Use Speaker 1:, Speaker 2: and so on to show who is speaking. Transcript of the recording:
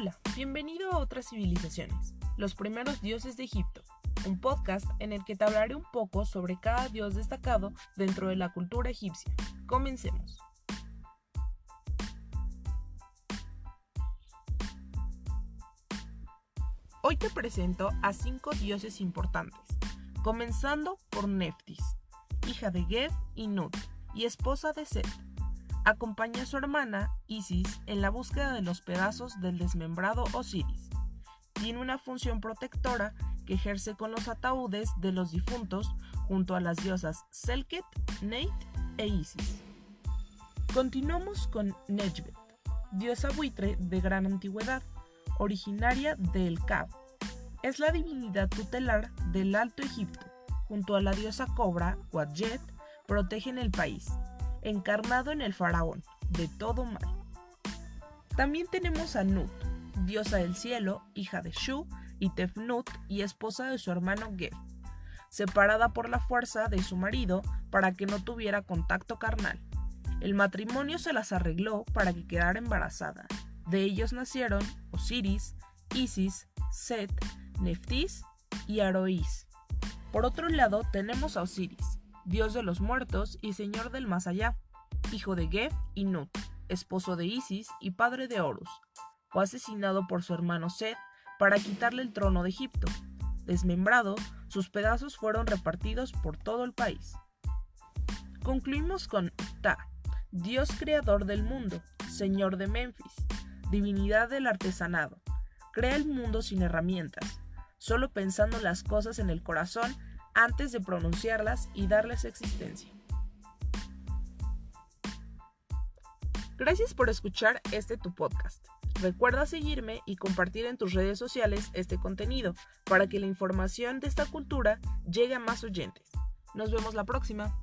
Speaker 1: Hola, bienvenido a Otras Civilizaciones, los primeros dioses de Egipto, un podcast en el que te hablaré un poco sobre cada dios destacado dentro de la cultura egipcia. Comencemos. Hoy te presento a cinco dioses importantes, comenzando por Neftis, hija de Geb y Nut, y esposa de Set. Acompaña a su hermana, Isis, en la búsqueda de los pedazos del desmembrado Osiris. Tiene una función protectora que ejerce con los ataúdes de los difuntos junto a las diosas Selket, Neit e Isis. Continuamos con Nejbet, diosa buitre de gran antigüedad, originaria de El Cab. Es la divinidad tutelar del Alto Egipto. Junto a la diosa cobra, Wadjet, protegen el país, encarnado en el faraón, de todo mal. También tenemos a Nut, diosa del cielo, hija de Shu y Tefnut y esposa de su hermano Geb, separada por la fuerza de su marido para que no tuviera contacto carnal. El matrimonio se las arregló para que quedara embarazada. De ellos nacieron Osiris, Isis, Set, Neftis y Aroís. Por otro lado tenemos a Osiris, dios de los muertos y señor del más allá, hijo de Geb y Nut, esposo de Isis y padre de Horus. Fue asesinado por su hermano Set para quitarle el trono de Egipto. Desmembrado, sus pedazos fueron repartidos por todo el país. Concluimos con Ta, dios creador del mundo, señor de Memphis, divinidad del artesanado. Crea el mundo sin herramientas, solo pensando las cosas en el corazón antes de pronunciarlas y darles existencia. Gracias por escuchar este tu podcast. Recuerda seguirme y compartir en tus redes sociales este contenido para que la información de esta cultura llegue a más oyentes. Nos vemos la próxima.